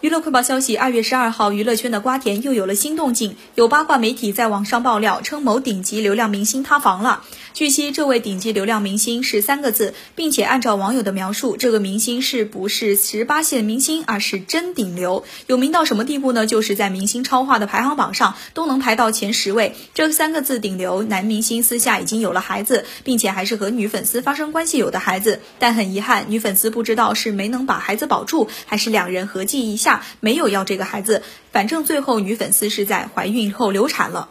娱乐快报消息：二月十二号，娱乐圈的瓜田又有了新动静。有八卦媒体在网上爆料称，某顶级流量明星塌房了。据悉，这位顶级流量明星是三个字，并且按照网友的描述，这个明星是不是十八线明星，而是真顶流，有名到什么地步呢？就是在明星超话的排行榜上都能排到前十位。这三个字顶流男明星私下已经有了孩子，并且还是和女粉丝发生关系有的孩子。但很遗憾，女粉丝不知道是没能把孩子保住，还是两人合计一下。没有要这个孩子，反正最后女粉丝是在怀孕后流产了。